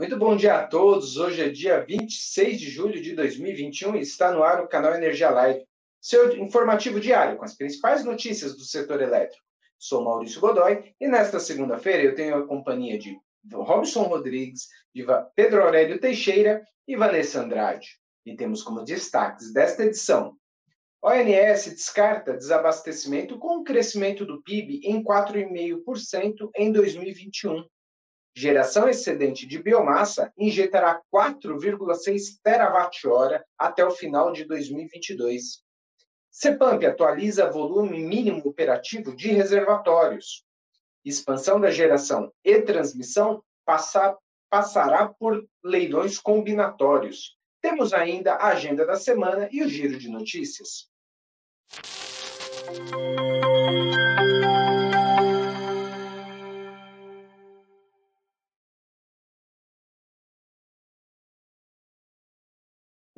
Muito bom dia a todos. Hoje é dia 26 de julho de 2021 e está no ar o canal Energia Live, seu informativo diário com as principais notícias do setor elétrico. Sou Maurício Godoy e nesta segunda-feira eu tenho a companhia de Robson Rodrigues, de Pedro Aurélio Teixeira e Vanessa Andrade. E temos como destaques desta edição: ONS descarta desabastecimento com o crescimento do PIB em 4,5% em 2021 geração excedente de biomassa injetará 4,6 terawatt-hora até o final de 2022. CEPAMP atualiza volume mínimo operativo de reservatórios. Expansão da geração e transmissão passa, passará por leilões combinatórios. Temos ainda a agenda da semana e o giro de notícias.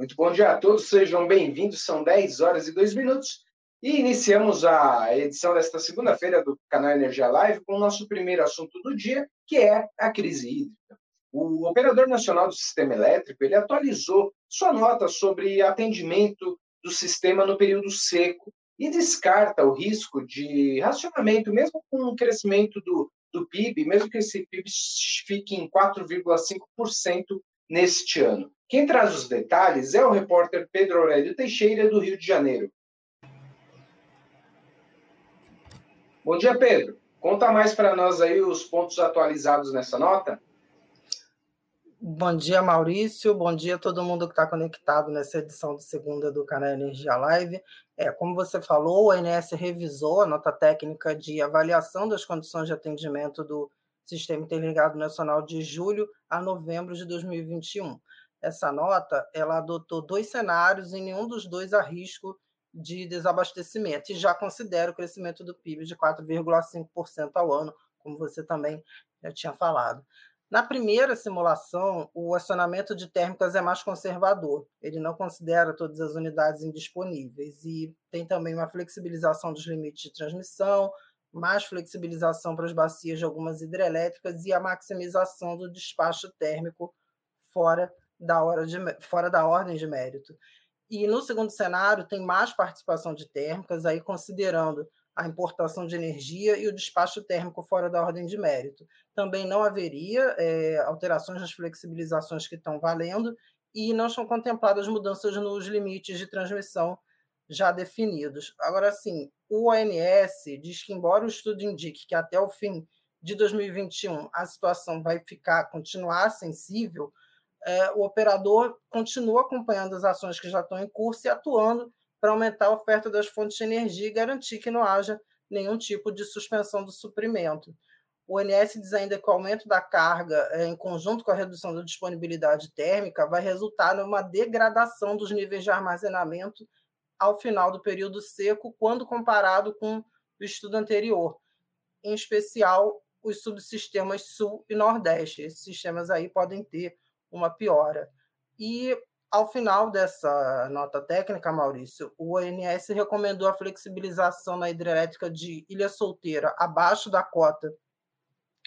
Muito bom dia a todos, sejam bem-vindos. São 10 horas e 2 minutos e iniciamos a edição desta segunda-feira do canal Energia Live com o nosso primeiro assunto do dia, que é a crise hídrica. O Operador Nacional do Sistema Elétrico ele atualizou sua nota sobre atendimento do sistema no período seco e descarta o risco de racionamento, mesmo com o crescimento do, do PIB, mesmo que esse PIB fique em 4,5% neste ano. Quem traz os detalhes é o repórter Pedro Aurélio Teixeira, do Rio de Janeiro. Bom dia, Pedro. Conta mais para nós aí os pontos atualizados nessa nota. Bom dia, Maurício. Bom dia a todo mundo que está conectado nessa edição de segunda do canal Energia Live. É, como você falou, o INS revisou a nota técnica de avaliação das condições de atendimento do Sistema Interligado Nacional de julho a novembro de 2021 essa nota, ela adotou dois cenários e nenhum dos dois há risco de desabastecimento e já considera o crescimento do PIB de 4,5% ao ano, como você também já tinha falado. Na primeira simulação, o acionamento de térmicas é mais conservador. Ele não considera todas as unidades indisponíveis e tem também uma flexibilização dos limites de transmissão, mais flexibilização para as bacias de algumas hidrelétricas e a maximização do despacho térmico fora da hora de, fora da ordem de mérito. E no segundo cenário, tem mais participação de térmicas, aí considerando a importação de energia e o despacho térmico fora da ordem de mérito. Também não haveria é, alterações nas flexibilizações que estão valendo e não estão contempladas mudanças nos limites de transmissão já definidos. Agora, sim, o ONS diz que, embora o estudo indique que até o fim de 2021 a situação vai ficar, continuar sensível, é, o operador continua acompanhando as ações que já estão em curso e atuando para aumentar a oferta das fontes de energia e garantir que não haja nenhum tipo de suspensão do suprimento. O ONS diz ainda que o aumento da carga, é, em conjunto com a redução da disponibilidade térmica, vai resultar numa degradação dos níveis de armazenamento ao final do período seco, quando comparado com o estudo anterior, em especial os subsistemas Sul e Nordeste. Esses sistemas aí podem ter uma piora. E, ao final dessa nota técnica, Maurício, o ONS recomendou a flexibilização na hidrelétrica de Ilha Solteira abaixo da cota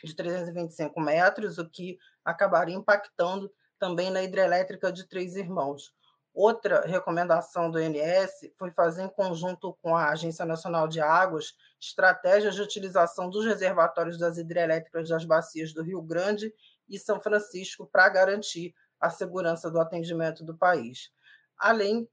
de 325 metros, o que acabaria impactando também na hidrelétrica de Três Irmãos. Outra recomendação do INS foi fazer, em conjunto com a Agência Nacional de Águas, estratégias de utilização dos reservatórios das hidrelétricas das bacias do Rio Grande e São Francisco para garantir a segurança do atendimento do país. Além,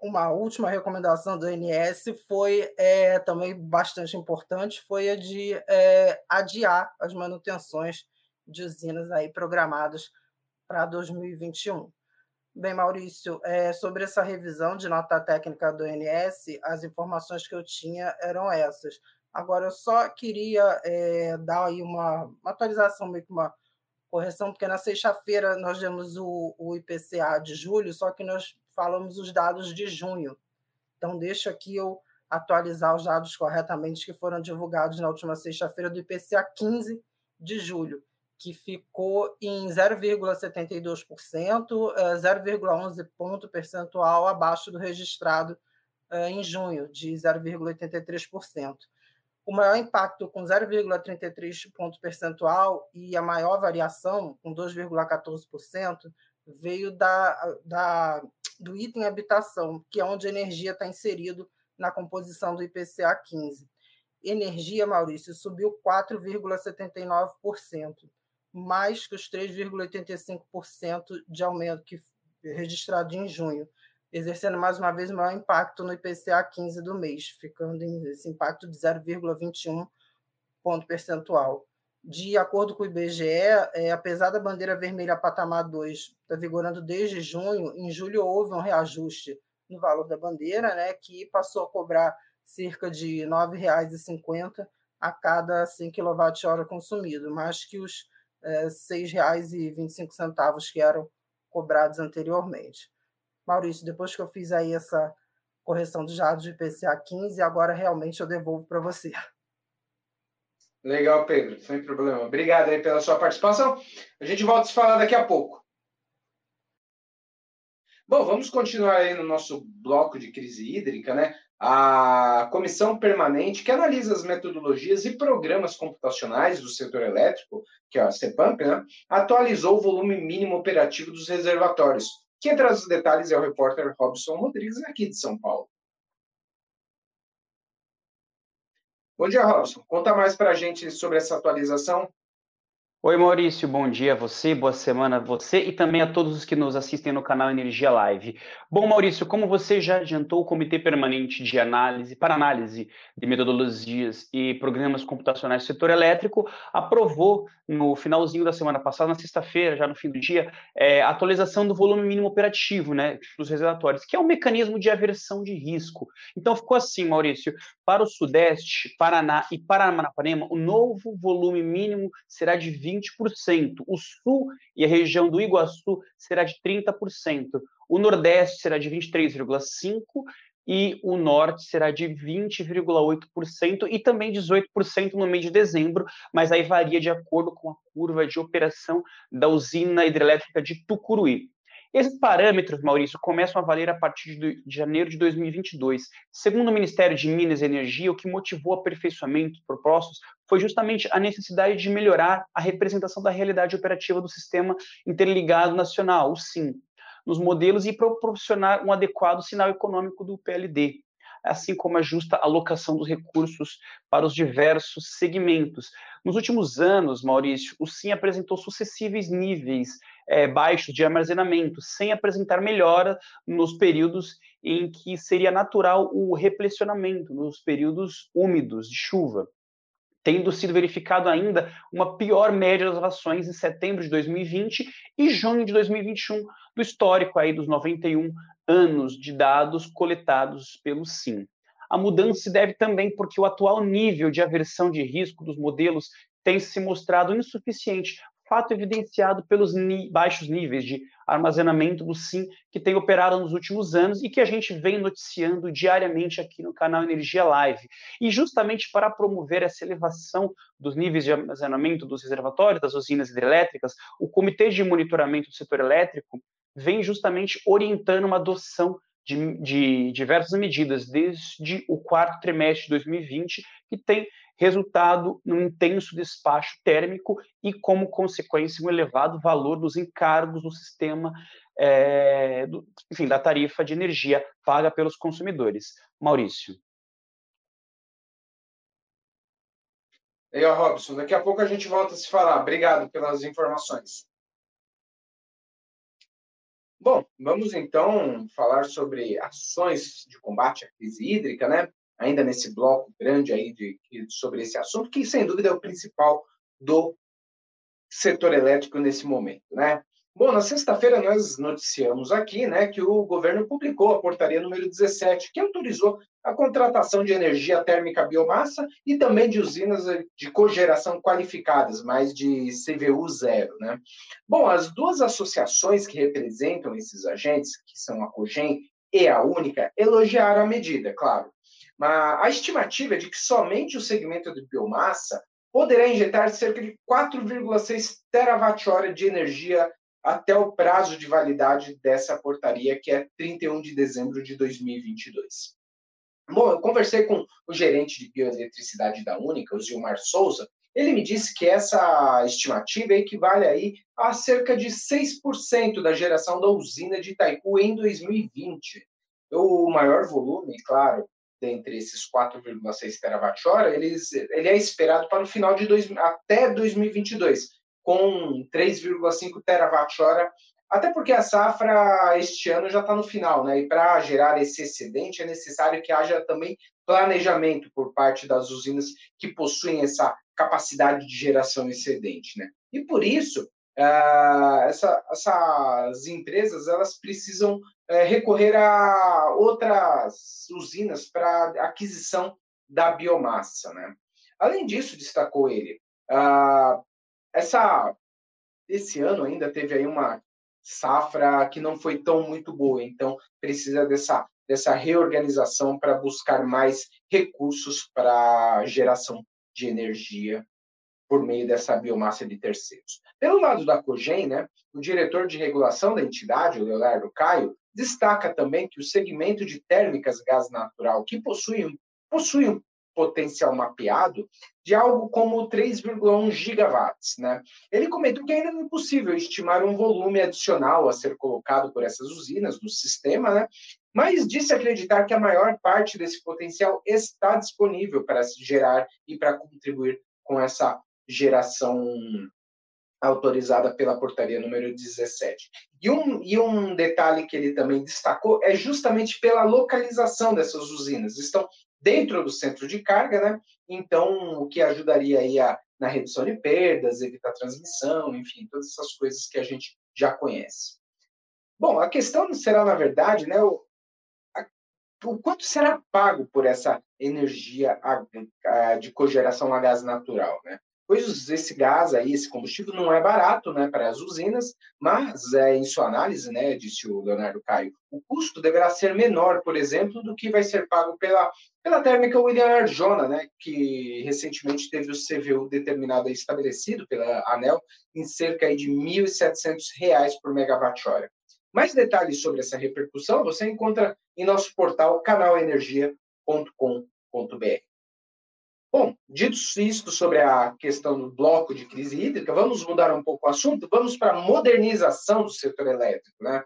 uma última recomendação do INS foi é, também bastante importante, foi a de é, adiar as manutenções de usinas aí programadas para 2021. Bem, Maurício, é, sobre essa revisão de nota técnica do INS, as informações que eu tinha eram essas. Agora, eu só queria é, dar aí uma, uma atualização, meio que uma correção, porque na sexta-feira nós demos o, o IPCA de julho, só que nós falamos os dados de junho. Então, deixa aqui eu atualizar os dados corretamente que foram divulgados na última sexta-feira do IPCA 15 de julho, que ficou em 0,72%, 0,11 eh, ponto percentual abaixo do registrado eh, em junho, de 0,83%. O maior impacto, com 0,33 ponto percentual, e a maior variação, com 2,14%, veio da, da, do item habitação, que é onde a energia está inserido na composição do IPCA 15. Energia, Maurício, subiu 4,79%, mais que os 3,85% de aumento que registrado em junho, exercendo mais uma vez o maior impacto no IPCA 15 do mês, ficando em esse impacto de 0,21 ponto percentual. De acordo com o IBGE, é, apesar da bandeira vermelha patamar 2 estar tá vigorando desde junho, em julho houve um reajuste no valor da bandeira, né, que passou a cobrar cerca de R$ 9,50 a cada 100 kWh consumido, mais que os é, R$ 6,25 que eram cobrados anteriormente. Maurício, depois que eu fiz aí essa correção dos dados de IPCA 15, agora realmente eu devolvo para você. Legal, Pedro, sem problema. Obrigado aí pela sua participação. A gente volta a se falar daqui a pouco. Bom, vamos continuar aí no nosso bloco de crise hídrica, né? A comissão permanente que analisa as metodologias e programas computacionais do setor elétrico, que é a CEPAMP, né? atualizou o volume mínimo operativo dos reservatórios. Quem traz os detalhes é o repórter Robson Rodrigues, aqui de São Paulo. Bom dia, Robson. Conta mais para a gente sobre essa atualização. Oi, Maurício, bom dia a você, boa semana a você e também a todos os que nos assistem no canal Energia Live. Bom, Maurício, como você já adiantou, o Comitê Permanente de Análise para Análise de Metodologias e Programas Computacionais do Setor Elétrico aprovou no finalzinho da semana passada, na sexta-feira, já no fim do dia, é, a atualização do volume mínimo operativo né, dos reservatórios, que é um mecanismo de aversão de risco. Então ficou assim, Maurício, para o Sudeste, Paraná e Paranapanema, o novo volume mínimo será de 20 20%. O Sul e a região do Iguaçu será de 30%. O Nordeste será de 23,5% e o Norte será de 20,8% e também 18% no mês de dezembro, mas aí varia de acordo com a curva de operação da usina hidrelétrica de Tucuruí. Esses parâmetros, Maurício, começam a valer a partir de janeiro de 2022. Segundo o Ministério de Minas e Energia, o que motivou o aperfeiçoamento propostos foi justamente a necessidade de melhorar a representação da realidade operativa do Sistema Interligado Nacional, o SIM, nos modelos e proporcionar um adequado sinal econômico do PLD assim como a justa alocação dos recursos para os diversos segmentos. Nos últimos anos, Maurício, o SIM apresentou sucessivos níveis é, baixos de armazenamento, sem apresentar melhora nos períodos em que seria natural o replecionamento, nos períodos úmidos de chuva tendo sido verificado ainda uma pior média das ações em setembro de 2020 e junho de 2021, do histórico aí dos 91 anos de dados coletados pelo SIM. A mudança se deve também porque o atual nível de aversão de risco dos modelos tem se mostrado insuficiente, fato evidenciado pelos baixos níveis de armazenamento do SIM que tem operado nos últimos anos e que a gente vem noticiando diariamente aqui no canal Energia Live. E justamente para promover essa elevação dos níveis de armazenamento dos reservatórios das usinas hidrelétricas, o Comitê de Monitoramento do Setor Elétrico vem justamente orientando uma adoção de, de, diversas medidas desde o quarto trimestre de 2020, que tem resultado num intenso despacho térmico e, como consequência, um elevado valor dos encargos do sistema, é, do, enfim, da tarifa de energia paga pelos consumidores. Maurício. E aí, Robson, daqui a pouco a gente volta a se falar. Obrigado pelas informações. Bom, vamos então falar sobre ações de combate à crise hídrica, né? Ainda nesse bloco grande aí de, sobre esse assunto, que sem dúvida é o principal do setor elétrico nesse momento, né? Bom, na sexta-feira nós noticiamos aqui né, que o governo publicou a portaria número 17, que autorizou a contratação de energia térmica biomassa e também de usinas de cogeração qualificadas, mais de CVU zero. Né? Bom, as duas associações que representam esses agentes, que são a COGEM e a Única, elogiaram a medida, claro. Mas a estimativa é de que somente o segmento de biomassa poderá injetar cerca de 4,6 terawatt-hora de energia até o prazo de validade dessa portaria, que é 31 de dezembro de 2022. Bom, eu conversei com o gerente de bioeletricidade da Única, o Gilmar Souza, ele me disse que essa estimativa equivale aí a cerca de 6% da geração da usina de Itaipu em 2020. O maior volume, claro, dentre esses 4,6 terawatt-hora, ele, é esperado para o final de dois, até 2022, com 3,5 terawatt-hora, até porque a safra este ano já está no final, né? E para gerar esse excedente é necessário que haja também planejamento por parte das usinas que possuem essa capacidade de geração excedente, né? E por isso uh, essa, essas empresas elas precisam uh, recorrer a outras usinas para aquisição da biomassa, né? Além disso, destacou ele, uh, essa esse ano ainda teve aí uma safra que não foi tão muito boa, então precisa dessa dessa reorganização para buscar mais recursos para geração de energia por meio dessa biomassa de terceiros. Pelo lado da COGEN, né, o diretor de regulação da entidade, o Leonardo Caio, destaca também que o segmento de térmicas gás natural, que possui, possui potencial mapeado de algo como 3,1 gigawatts. Né? Ele comentou que ainda é possível estimar um volume adicional a ser colocado por essas usinas no sistema, né? mas disse acreditar que a maior parte desse potencial está disponível para se gerar e para contribuir com essa geração autorizada pela portaria número 17. E um, e um detalhe que ele também destacou é justamente pela localização dessas usinas. Estão dentro do centro de carga, né? Então, o que ajudaria aí a, na redução de perdas, evitar transmissão, enfim, todas essas coisas que a gente já conhece. Bom, a questão será, na verdade, né, o, a, o quanto será pago por essa energia a, a, de cogeração a gás natural, né? pois esse gás aí, esse combustível não é barato, né, para as usinas, mas é, em sua análise, né, disse o Leonardo Caio, o custo deverá ser menor, por exemplo, do que vai ser pago pela, pela térmica William Arjona, né, que recentemente teve o CVU determinado e estabelecido pela ANEL em cerca de R$ 1.700 por megawatt-hora. Mais detalhes sobre essa repercussão você encontra em nosso portal canalenergia.com.br. Bom, dito isto sobre a questão do bloco de crise hídrica, vamos mudar um pouco o assunto, vamos para a modernização do setor elétrico. Né?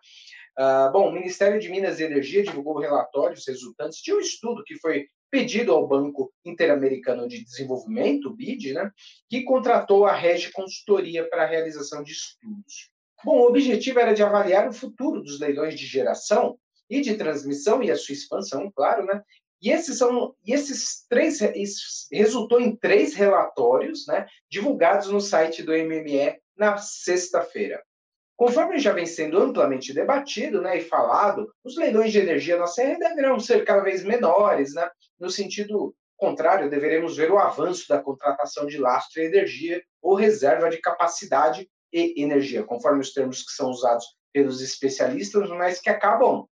Uh, bom, o Ministério de Minas e Energia divulgou relatórios resultantes de um estudo que foi pedido ao Banco Interamericano de Desenvolvimento, BID, né, que contratou a Regi Consultoria para a realização de estudos. Bom, o objetivo era de avaliar o futuro dos leilões de geração e de transmissão e a sua expansão, claro, né, e esses são, e esses três resultou em três relatórios, né, divulgados no site do MME na sexta-feira. Conforme já vem sendo amplamente debatido né, e falado, os leilões de energia na Serra deverão ser cada vez menores, né? no sentido contrário, deveremos ver o avanço da contratação de lastro e energia ou reserva de capacidade e energia, conforme os termos que são usados pelos especialistas, mas que acabam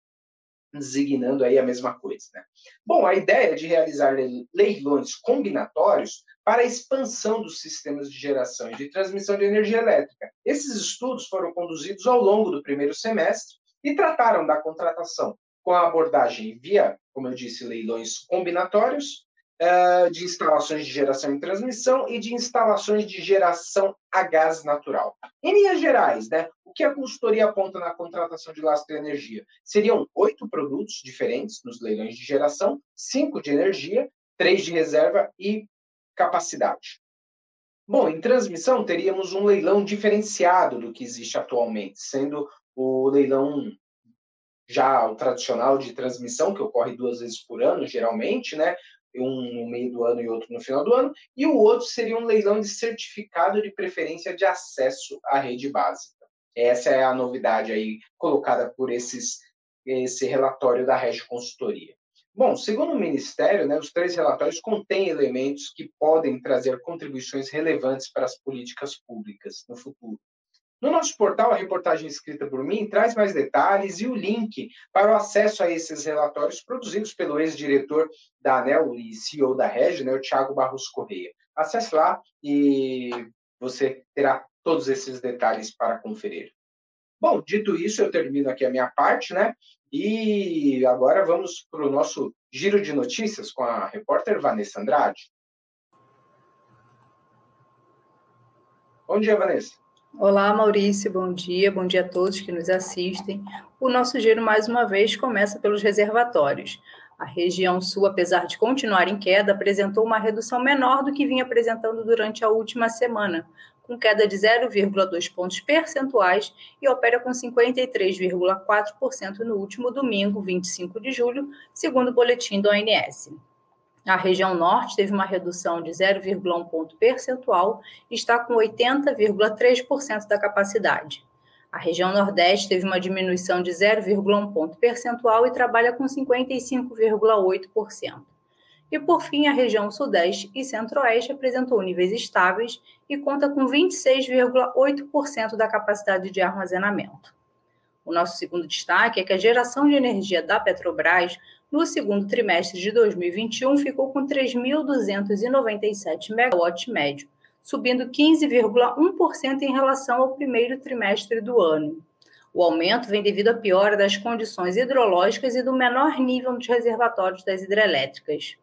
designando aí a mesma coisa. Né? Bom, a ideia é de realizar leilões combinatórios para a expansão dos sistemas de geração e de transmissão de energia elétrica. Esses estudos foram conduzidos ao longo do primeiro semestre e trataram da contratação com a abordagem via, como eu disse, leilões combinatórios, eh, de instalações de geração e transmissão e de instalações de geração a gás natural. Em linhas gerais, né, o que a consultoria aponta na contratação de lastro de energia? Seriam oito produtos diferentes nos leilões de geração, cinco de energia, três de reserva e capacidade. Bom, em transmissão teríamos um leilão diferenciado do que existe atualmente, sendo o leilão já o tradicional de transmissão, que ocorre duas vezes por ano, geralmente, né? Um no meio do ano e outro no final do ano, e o outro seria um leilão de certificado de preferência de acesso à rede básica. Essa é a novidade aí colocada por esses, esse relatório da Rede Consultoria. Bom, segundo o Ministério, né, os três relatórios contêm elementos que podem trazer contribuições relevantes para as políticas públicas no futuro. No nosso portal, a reportagem escrita por mim traz mais detalhes e o link para o acesso a esses relatórios produzidos pelo ex-diretor da ANEL e CEO da Regi, né, o Thiago Barros Correia. Acesse lá e você terá todos esses detalhes para conferir. Bom, dito isso, eu termino aqui a minha parte, né? E agora vamos para o nosso giro de notícias com a repórter Vanessa Andrade. Bom dia, Vanessa. Olá, Maurício, bom dia, bom dia a todos que nos assistem. O nosso giro, mais uma vez, começa pelos reservatórios. A região sul, apesar de continuar em queda, apresentou uma redução menor do que vinha apresentando durante a última semana, com queda de 0,2 pontos percentuais e opera com 53,4% no último domingo, 25 de julho, segundo o boletim do ONS. A região norte teve uma redução de 0,1 ponto percentual e está com 80,3% da capacidade. A região Nordeste teve uma diminuição de 0,1 ponto percentual e trabalha com 55,8%. E, por fim, a região Sudeste e Centro-Oeste apresentou níveis estáveis e conta com 26,8% da capacidade de armazenamento. O nosso segundo destaque é que a geração de energia da Petrobras no segundo trimestre de 2021 ficou com 3.297 megawatts médio, subindo 15,1% em relação ao primeiro trimestre do ano. O aumento vem devido à piora das condições hidrológicas e do menor nível dos reservatórios das hidrelétricas.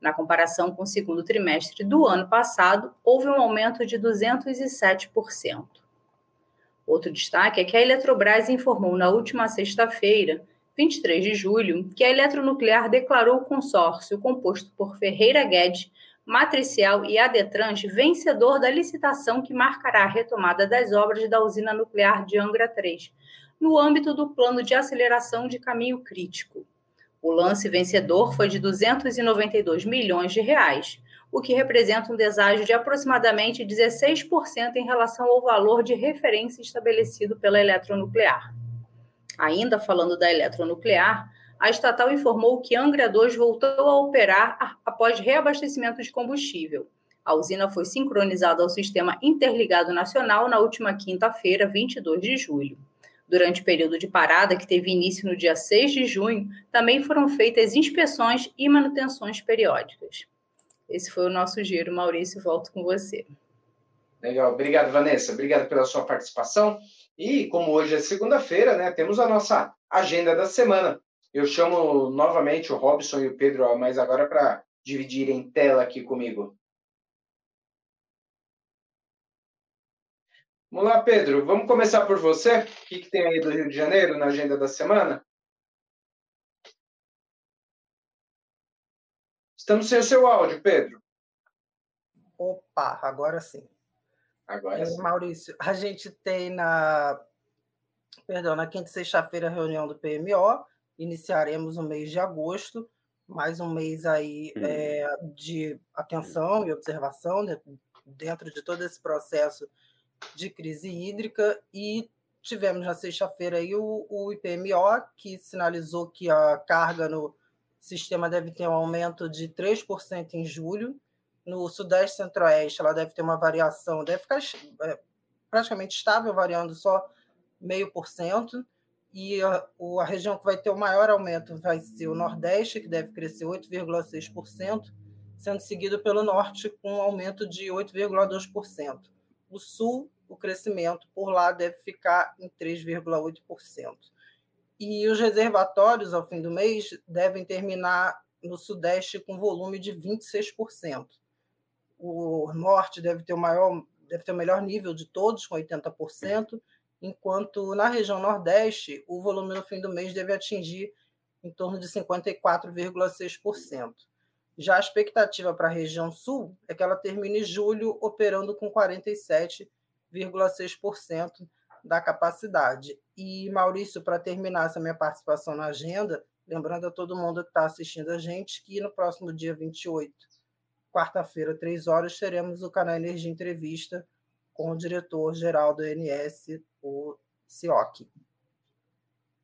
Na comparação com o segundo trimestre do ano passado, houve um aumento de 207%. Outro destaque é que a Eletrobras informou na última sexta-feira, 23 de julho, que a Eletronuclear declarou o consórcio composto por Ferreira Guedes Matricial e Adetrans vencedor da licitação que marcará a retomada das obras da usina nuclear de Angra 3, no âmbito do plano de aceleração de caminho crítico. O lance vencedor foi de 292 milhões de reais, o que representa um deságio de aproximadamente 16% em relação ao valor de referência estabelecido pela eletronuclear. Ainda falando da eletronuclear, a estatal informou que Angra 2 voltou a operar após reabastecimento de combustível. A usina foi sincronizada ao Sistema Interligado Nacional na última quinta-feira, 22 de julho. Durante o período de parada, que teve início no dia 6 de junho, também foram feitas inspeções e manutenções periódicas. Esse foi o nosso giro. Maurício, volto com você. Legal. Obrigado, Vanessa. Obrigado pela sua participação. E como hoje é segunda-feira, né, temos a nossa agenda da semana. Eu chamo novamente o Robson e o Pedro, mas agora para dividirem tela aqui comigo. Vamos lá, Pedro. Vamos começar por você. O que, que tem aí do Rio de Janeiro na agenda da semana? Estamos sem o seu áudio, Pedro. Opa, agora sim. Agora é. Maurício, a gente tem na, perdão, na quinta e sexta-feira a reunião do PMO, iniciaremos o mês de agosto, mais um mês aí uhum. é, de atenção e observação dentro de todo esse processo de crise hídrica e tivemos na sexta-feira aí o, o IPMO que sinalizou que a carga no sistema deve ter um aumento de 3% em julho. No Sudeste Centro-Oeste, ela deve ter uma variação, deve ficar é, praticamente estável, variando só meio por cento e a, a, região que vai ter o maior aumento vai ser o Nordeste, que deve crescer 8,6%, sendo seguido pelo Norte, com um aumento de 8,2%. O Sul, o crescimento por lá deve ficar em 3,8%. E os reservatórios, ao fim do mês, devem terminar no Sudeste com volume de 26%. O Norte deve ter o maior, deve ter o melhor nível de todos, com 80%, enquanto na região Nordeste o volume no fim do mês deve atingir em torno de 54,6%. Já a expectativa para a região Sul é que ela termine julho operando com 47,6% da capacidade. E, Maurício, para terminar essa minha participação na agenda, lembrando a todo mundo que está assistindo a gente que no próximo dia 28, quarta-feira, três horas, teremos o canal Energia Entrevista com o diretor-geral do INS, o CIOC.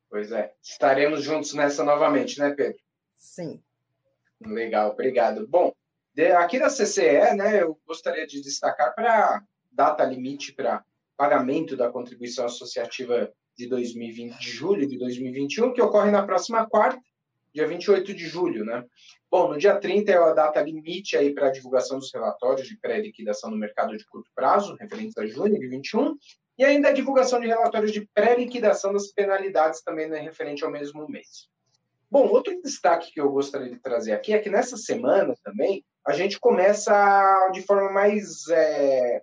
Pois é. Estaremos juntos nessa novamente, né, Pedro? Sim. Legal, obrigado. Bom, de, aqui da CCE, né, eu gostaria de destacar para data limite para pagamento da contribuição associativa de 2020, de julho de 2021, que ocorre na próxima quarta, dia 28 de julho, né? Bom, no dia 30 é a data limite aí para a divulgação dos relatórios de pré-liquidação no mercado de curto prazo, referentes a junho de 21, e ainda a divulgação de relatórios de pré-liquidação das penalidades também né, referente ao mesmo mês. Bom, outro destaque que eu gostaria de trazer aqui é que nessa semana também a gente começa de forma mais, é,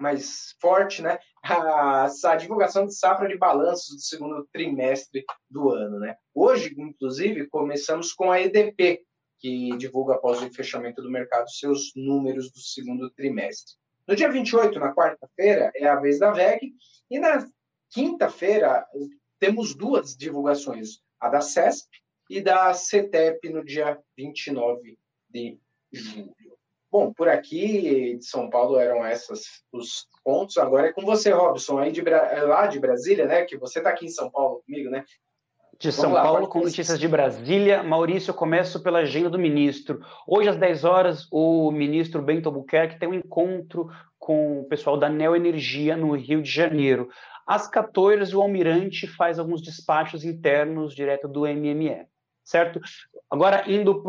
mais forte né, a, divulgação de safra de balanços do segundo trimestre do ano. Né? Hoje, inclusive, começamos com a EDP, que divulga após o fechamento do mercado seus números do segundo trimestre. No dia 28, na quarta-feira, é a vez da VEG, e na quinta-feira temos duas divulgações, a da CESP e da CETEP no dia 29 de julho. Bom, por aqui de São Paulo eram esses os pontos. Agora é com você, Robson, aí de, lá de Brasília, né? Que você está aqui em São Paulo comigo, né? de São lá, Paulo, com notícias de Brasília. Maurício, eu começo pela agenda do ministro. Hoje, às 10 horas, o ministro Bento Albuquerque tem um encontro com o pessoal da Neoenergia no Rio de Janeiro. Às 14, o almirante faz alguns despachos internos direto do MME certo? Agora, indo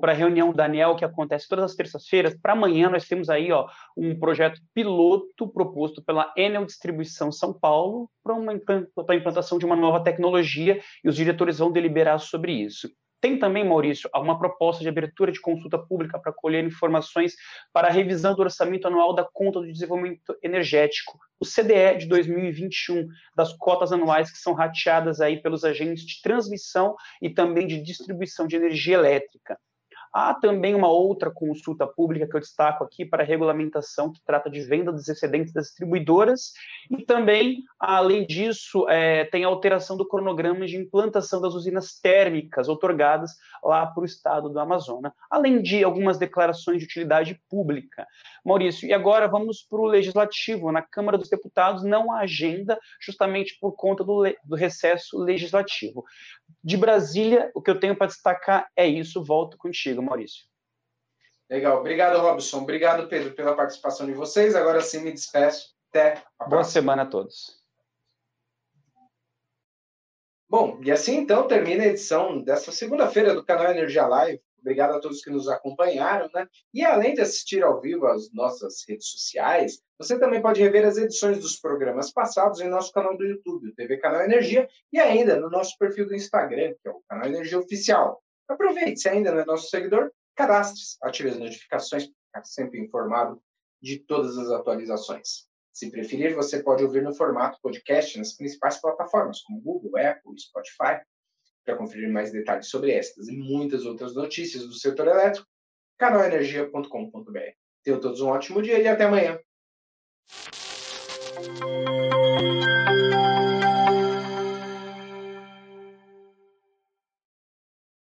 para a reunião da ANEL, que acontece todas as terças-feiras, para amanhã nós temos aí ó, um projeto piloto proposto pela Enel Distribuição São Paulo para a implantação de uma nova tecnologia e os diretores vão deliberar sobre isso. Tem também, Maurício, uma proposta de abertura de consulta pública para colher informações para a revisão do orçamento anual da Conta do Desenvolvimento Energético, o CDE de 2021, das cotas anuais que são rateadas aí pelos agentes de transmissão e também de distribuição de energia elétrica. Há também uma outra consulta pública que eu destaco aqui para a regulamentação, que trata de venda dos excedentes das distribuidoras, e também, além disso, é, tem a alteração do cronograma de implantação das usinas térmicas otorgadas lá para o estado do Amazonas, além de algumas declarações de utilidade pública. Maurício, e agora vamos para o legislativo. Na Câmara dos Deputados não há agenda, justamente por conta do, do recesso legislativo. De Brasília, o que eu tenho para destacar é isso. Volto contigo, Maurício. Legal. Obrigado, Robson. Obrigado, Pedro, pela participação de vocês. Agora sim me despeço. Até a Boa semana a todos. Bom, e assim então termina a edição desta segunda-feira do canal Energia Live. Obrigado a todos que nos acompanharam, né? E além de assistir ao vivo às nossas redes sociais, você também pode rever as edições dos programas passados em nosso canal do YouTube, o TV Canal Energia, e ainda no nosso perfil do Instagram, que é o Canal Energia Oficial. Aproveite, se ainda não é nosso seguidor, cadastre-se, ative as notificações para ficar sempre informado de todas as atualizações. Se preferir, você pode ouvir no formato podcast nas principais plataformas, como Google, Apple, Spotify para conferir mais detalhes sobre estas e muitas outras notícias do setor elétrico, canalenergia.com.br. Tenham todos um ótimo dia e até amanhã.